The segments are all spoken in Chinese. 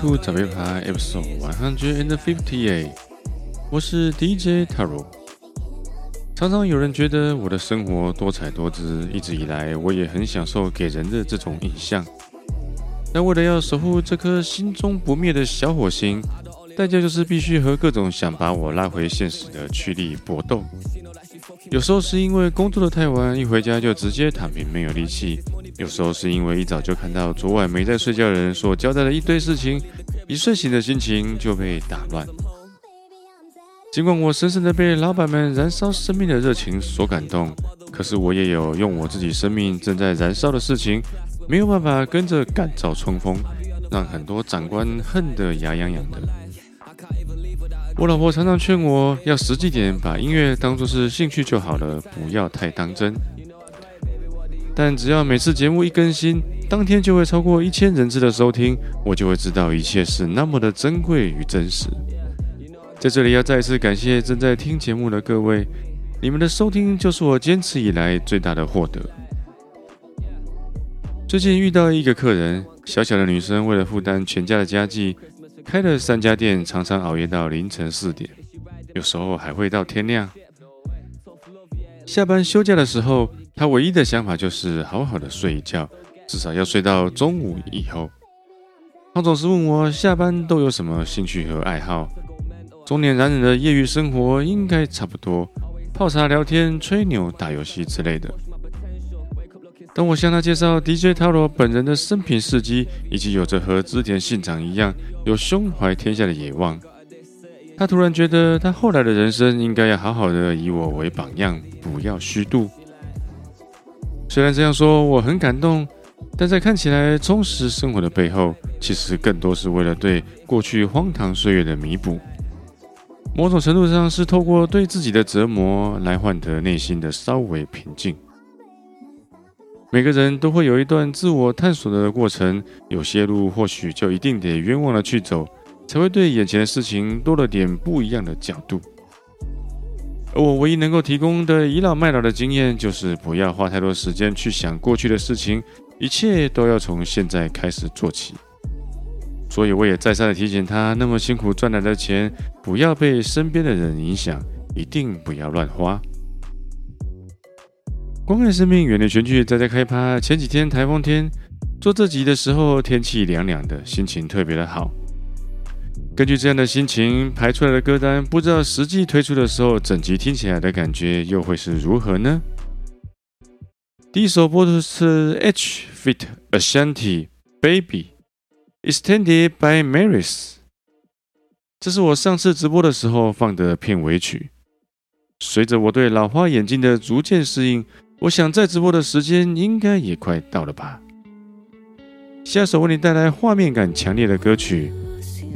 to 早别趴 Episode One Hundred and Fifty Eight。我是 DJ Taro。常常有人觉得我的生活多彩多姿，一直以来我也很享受给人的这种印象。但为了要守护这颗心中不灭的小火星，代价就是必须和各种想把我拉回现实的驱力搏斗。有时候是因为工作的太晚，一回家就直接躺平，没有力气。有时候是因为一早就看到昨晚没在睡觉的人所交代的一堆事情，一睡醒的心情就被打乱。尽管我深深的被老板们燃烧生命的热情所感动，可是我也有用我自己生命正在燃烧的事情，没有办法跟着干燥冲锋，让很多长官恨得牙痒痒的。我老婆常常劝我要实际点，把音乐当作是兴趣就好了，不要太当真。但只要每次节目一更新，当天就会超过一千人次的收听，我就会知道一切是那么的珍贵与真实。在这里要再一次感谢正在听节目的各位，你们的收听就是我坚持以来最大的获得。最近遇到一个客人，小小的女生为了负担全家的家计，开了三家店，常常熬夜到凌晨四点，有时候还会到天亮。下班休假的时候，他唯一的想法就是好好的睡一觉，至少要睡到中午以后。他总是问我下班都有什么兴趣和爱好。中年男人的业余生活应该差不多，泡茶、聊天、吹牛、打游戏之类的。当我向他介绍 DJ Taro 本人的生平事迹，以及有着和织田信长一样有胸怀天下的野望，他突然觉得他后来的人生应该要好好的以我为榜样，不要虚度。虽然这样说我很感动，但在看起来充实生活的背后，其实更多是为了对过去荒唐岁月的弥补。某种程度上是透过对自己的折磨来换得内心的稍微平静。每个人都会有一段自我探索的过程，有些路或许就一定得冤枉的去走，才会对眼前的事情多了点不一样的角度。而我唯一能够提供的倚老卖老的经验，就是不要花太多时间去想过去的事情，一切都要从现在开始做起。所以我也再三的提醒他，那么辛苦赚来的钱，不要被身边的人影响，一定不要乱花。关爱生命，远离全聚，在家开趴。前几天台风天，做这集的时候天气凉凉的，心情特别的好。根据这样的心情排出来的歌单，不知道实际推出的时候，整集听起来的感觉又会是如何呢？第一首播的是 H Fit Ashanti Baby Extended by Maris，这是我上次直播的时候放的片尾曲。随着我对老花眼镜的逐渐适应。我想再直播的时间应该也快到了吧。下首为你带来画面感强烈的歌曲《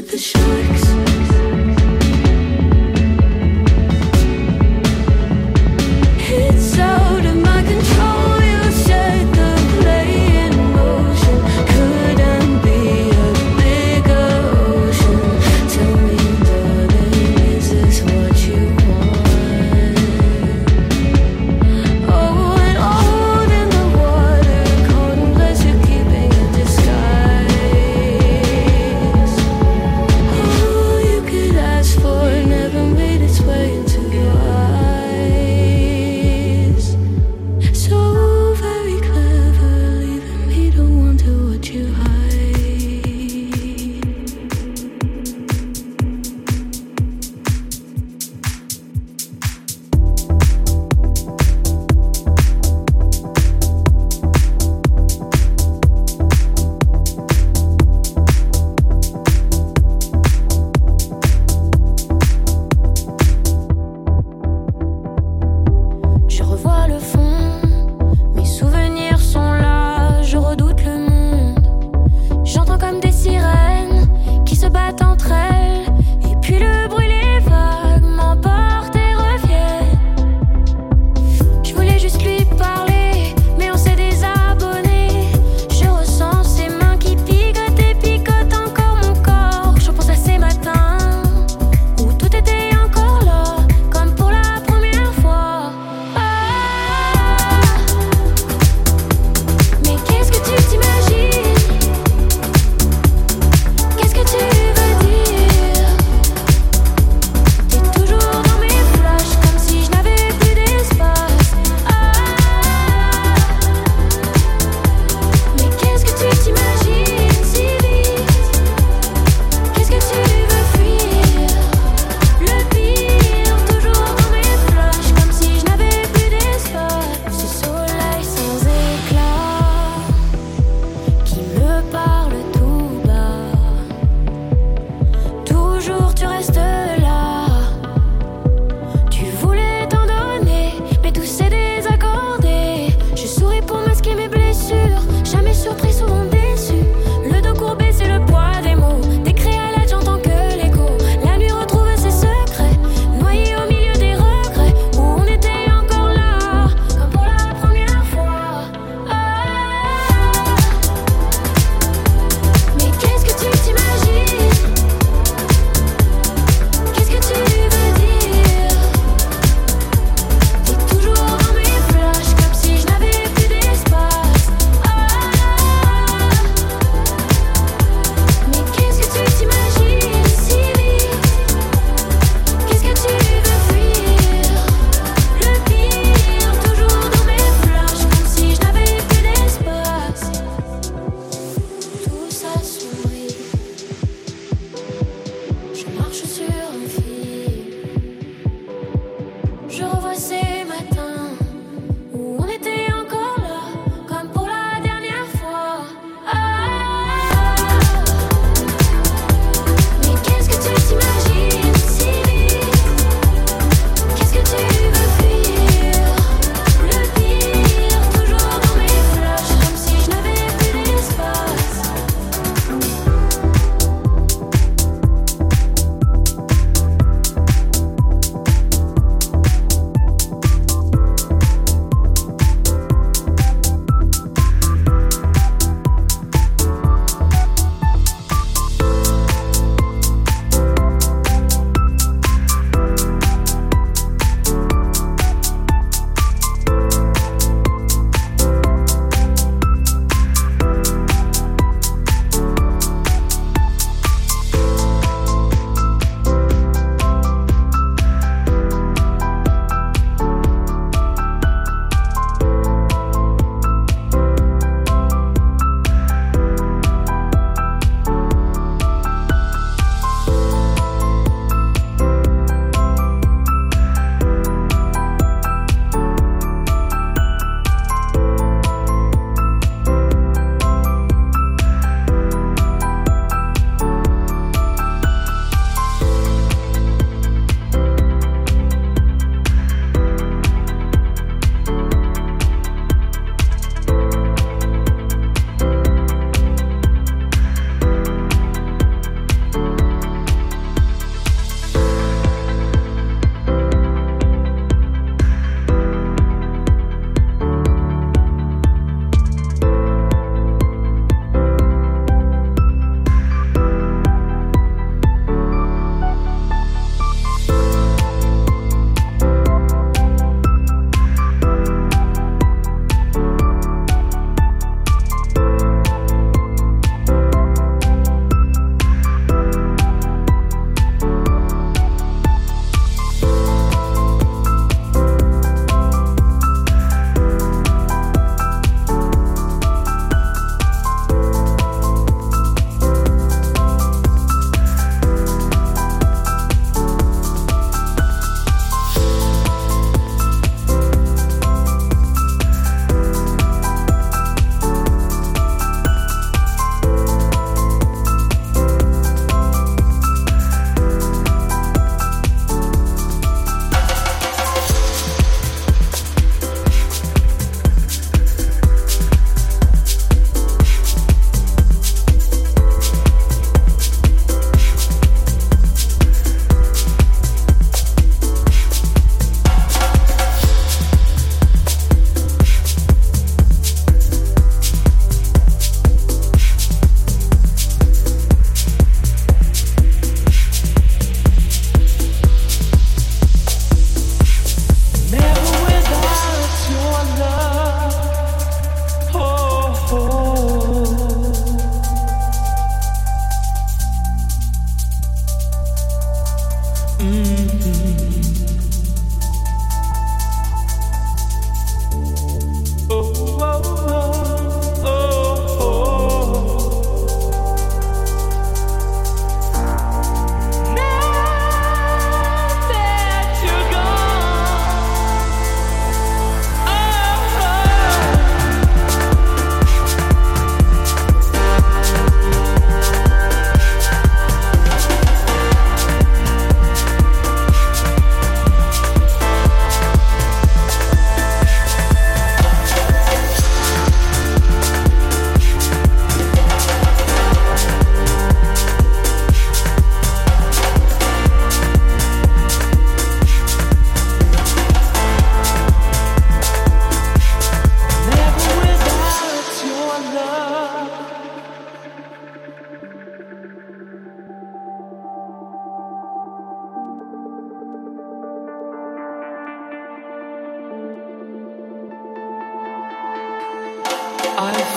with the sharks.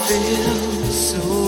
Feel so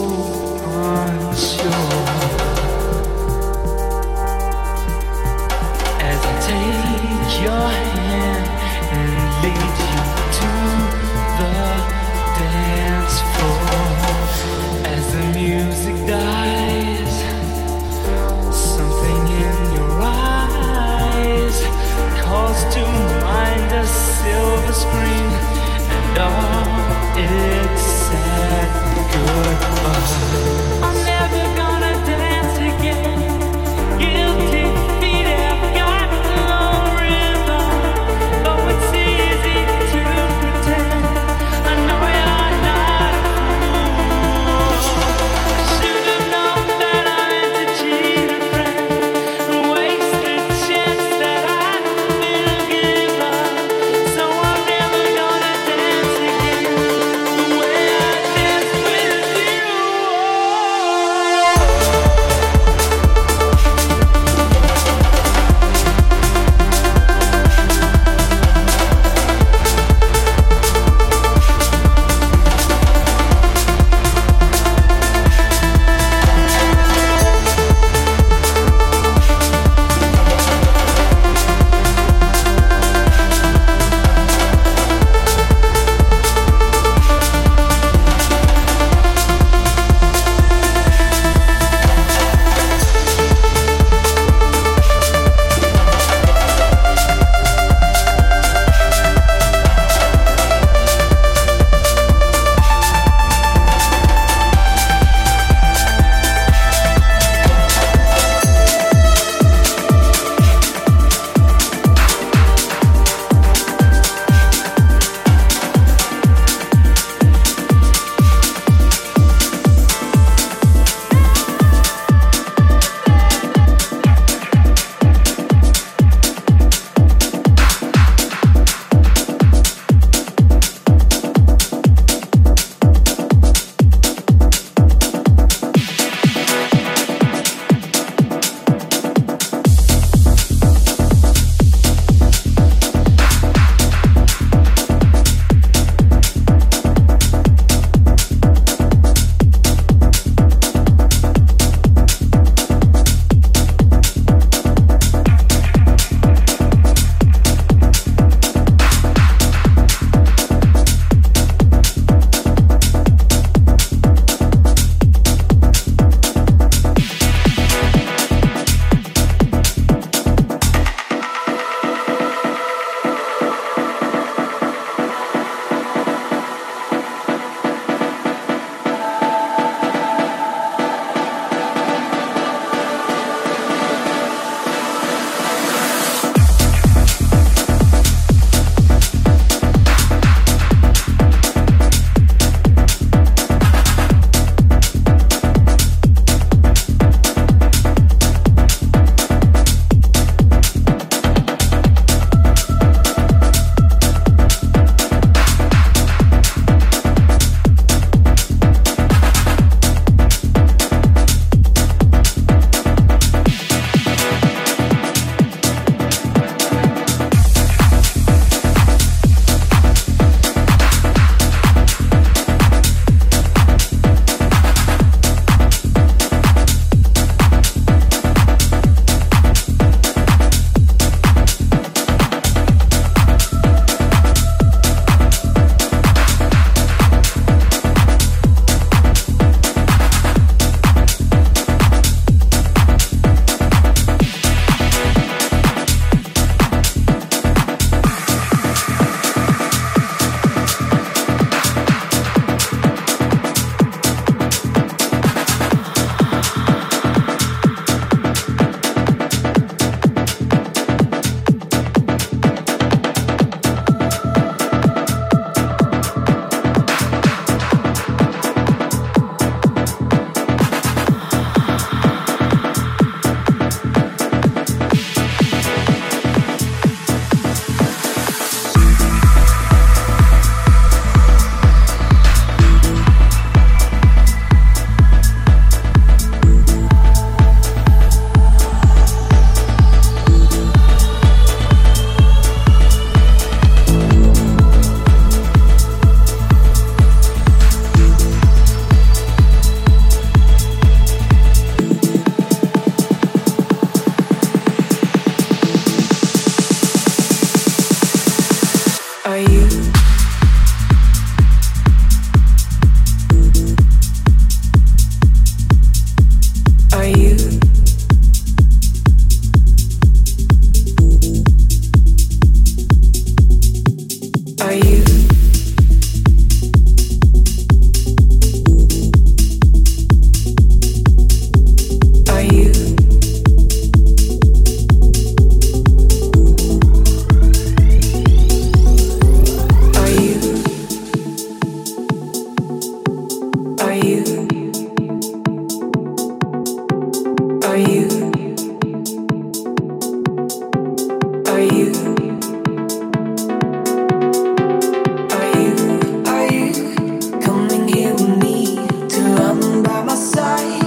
Mas Sai.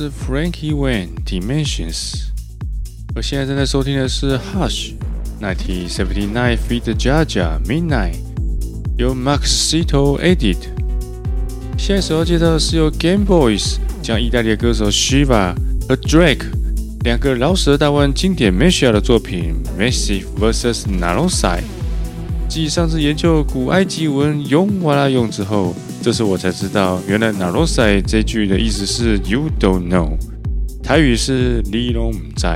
是 Frankie Wayne Dimensions，我现在正在收听的是 Hush Ninety Seventy Nine Feet Jaja Midnight，由 Max Cito edit。现在首要介绍的是由 Game Boys 将意大利歌手 Shiva 和 Drake 两个饶舌大腕经典 m e s h a 的作品 Massive vs Nalosai。继上次研究古埃及文用完了用之后。这时我才知道，原来 “nao s a 这句的意思是 “you don't know”，台语是“你拢唔知”。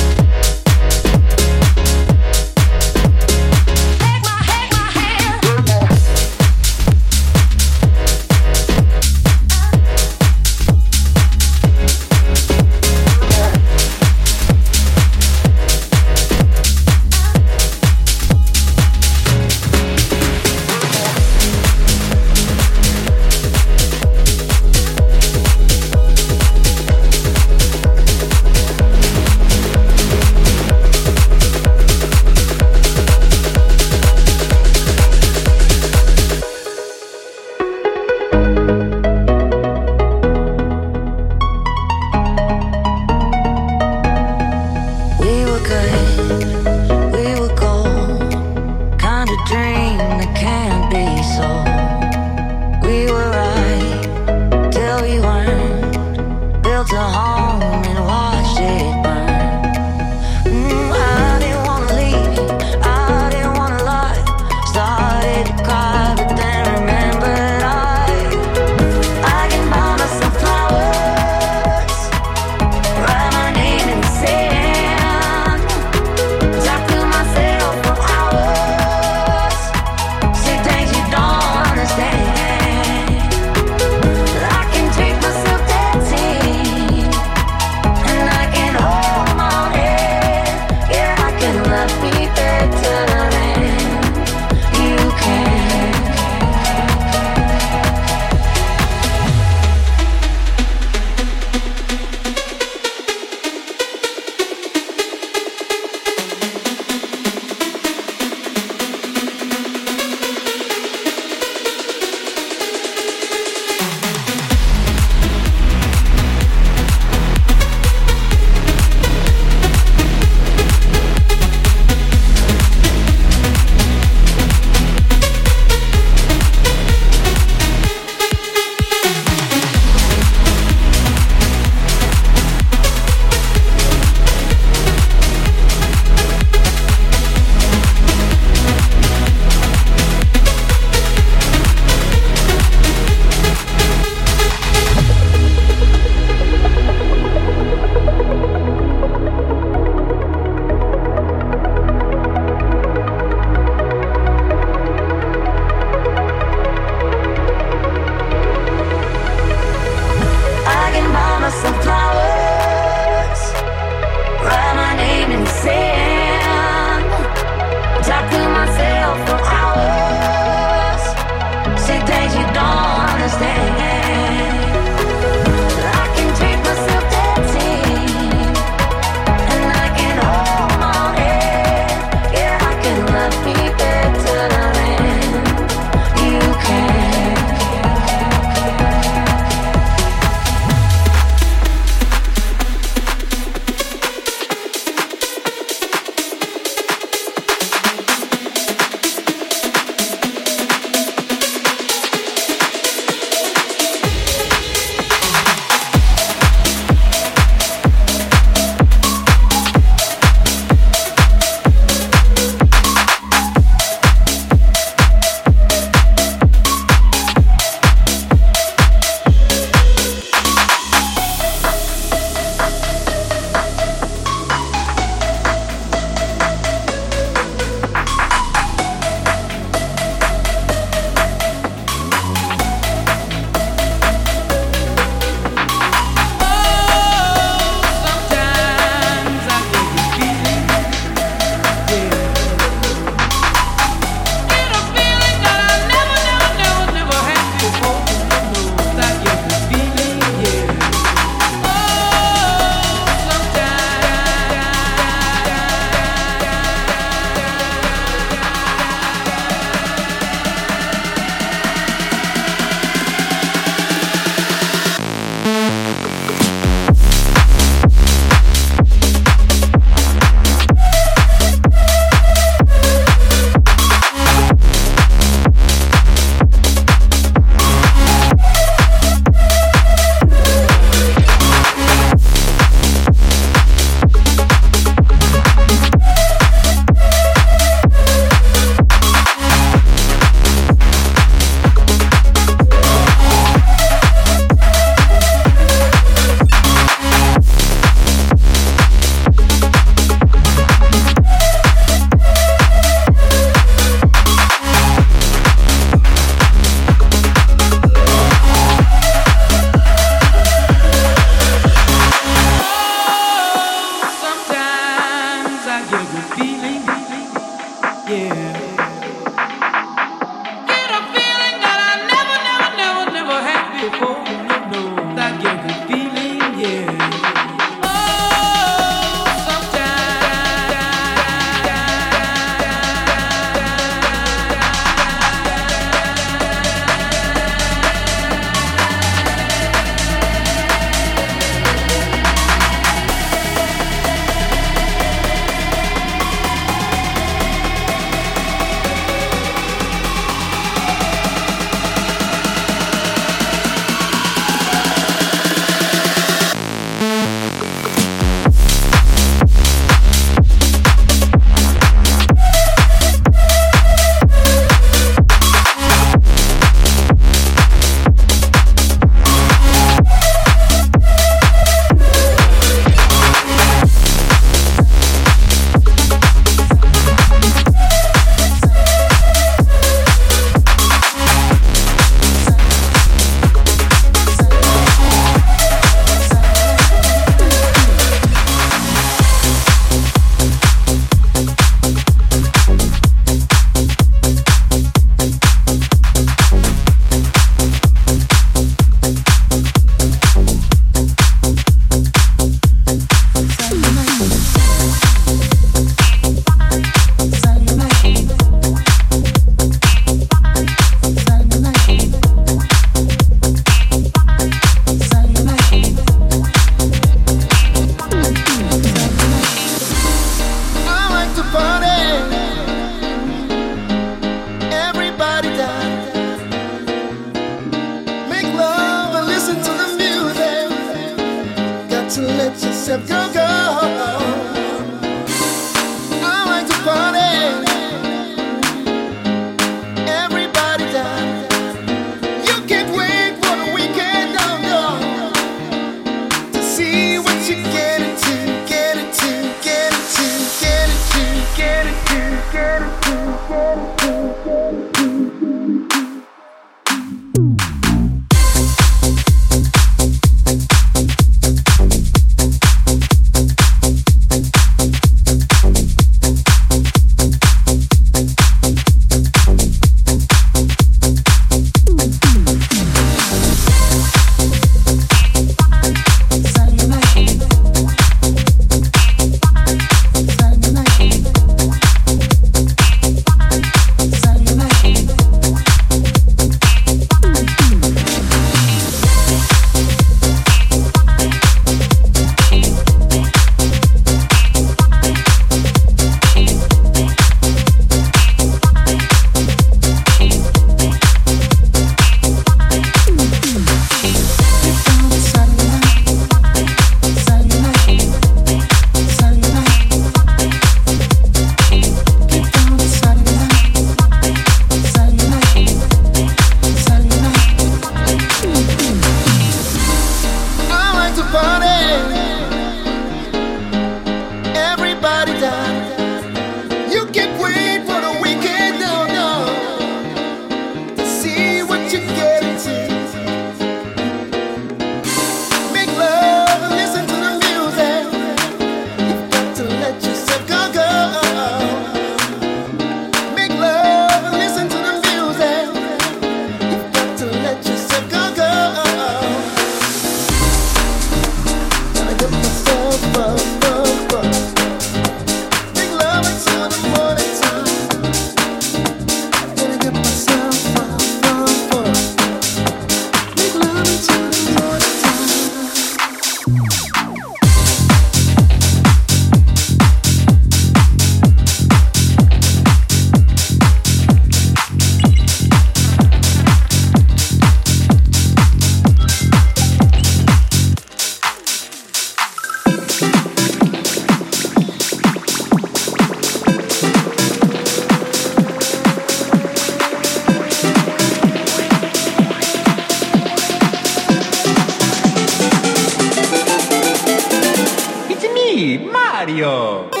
Mario.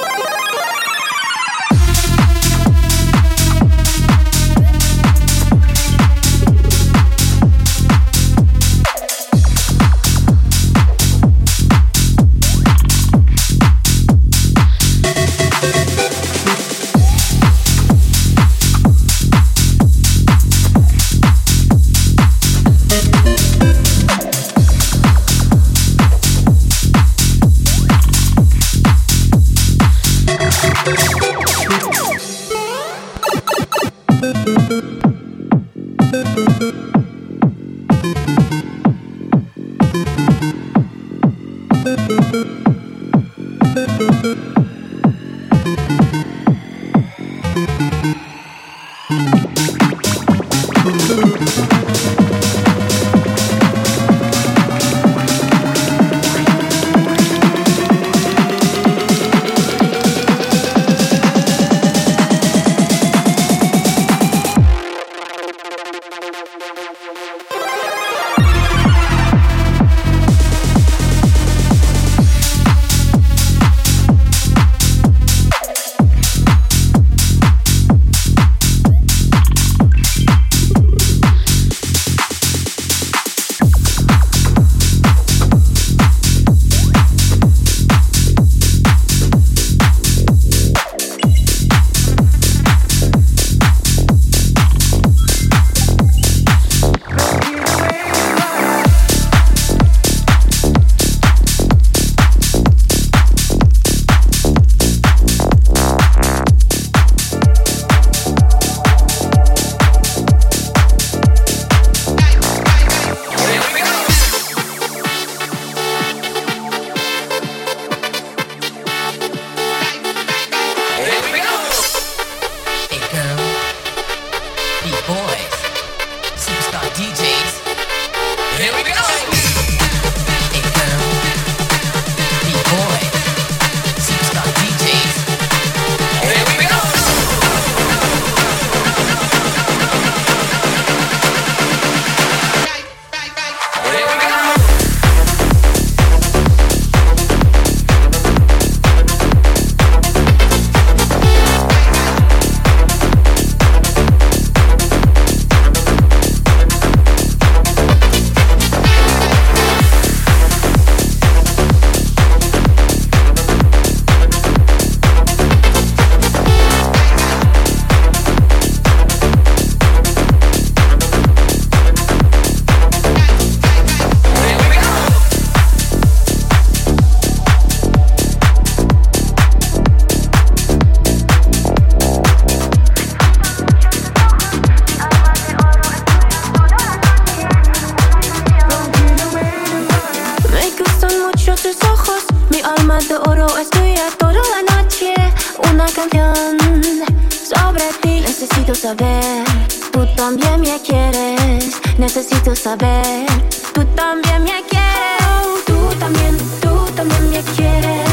Saber, tú también me quieres. Necesito saber, tú también me quieres. Oh, tú también, tú también me quieres.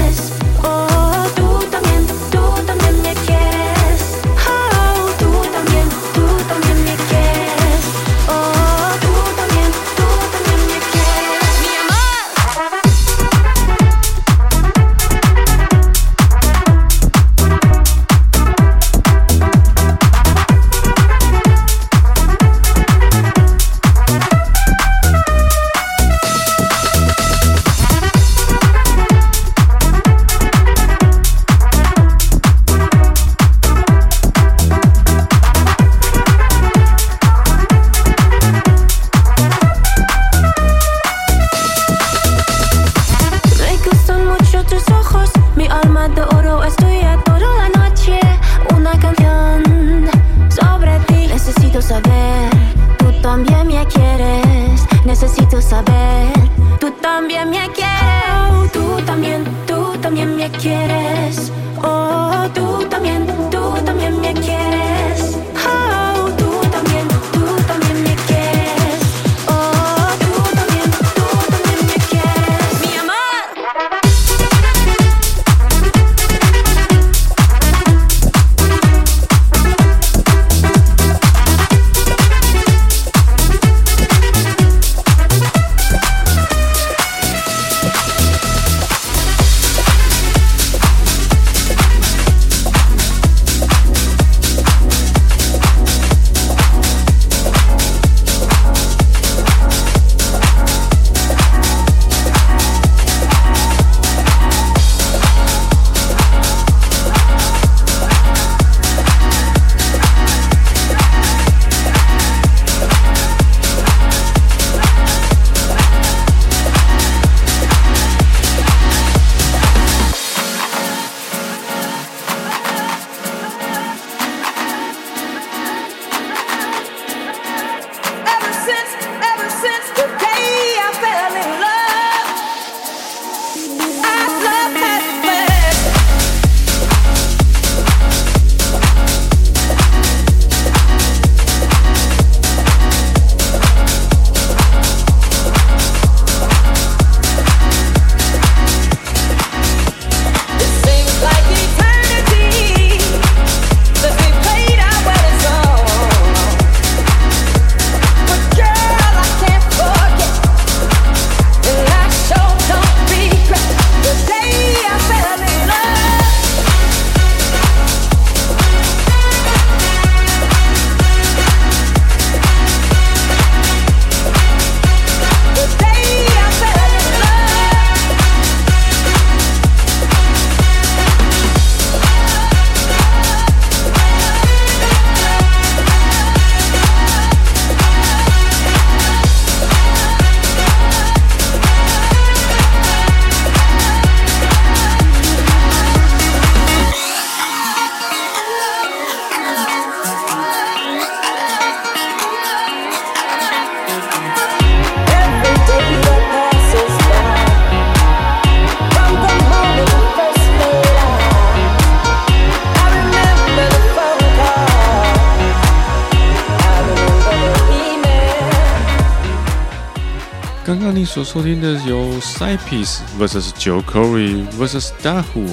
所收听的由 Cypeace vs Joe Corey vs Dahu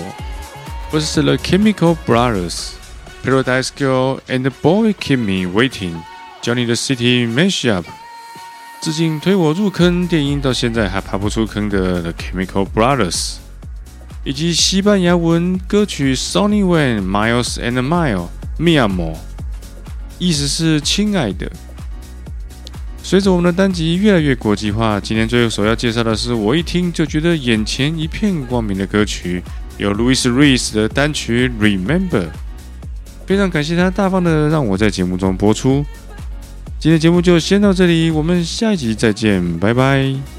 vs The Chemical Brothers Paradise Girl and Boy Keep Me Waiting Johnny the City Mashup 致敬推我入坑电音到现在还爬不出坑的 The Chemical Brothers，以及西班牙文歌曲 Sonny When Miles and Mile Mi Amor，意思是亲爱的。随着我们的单集越来越国际化，今天最后所要介绍的是我一听就觉得眼前一片光明的歌曲，有 Louis Reese 的单曲 Remember。非常感谢他大方的让我在节目中播出。今天节目就先到这里，我们下一集再见，拜拜。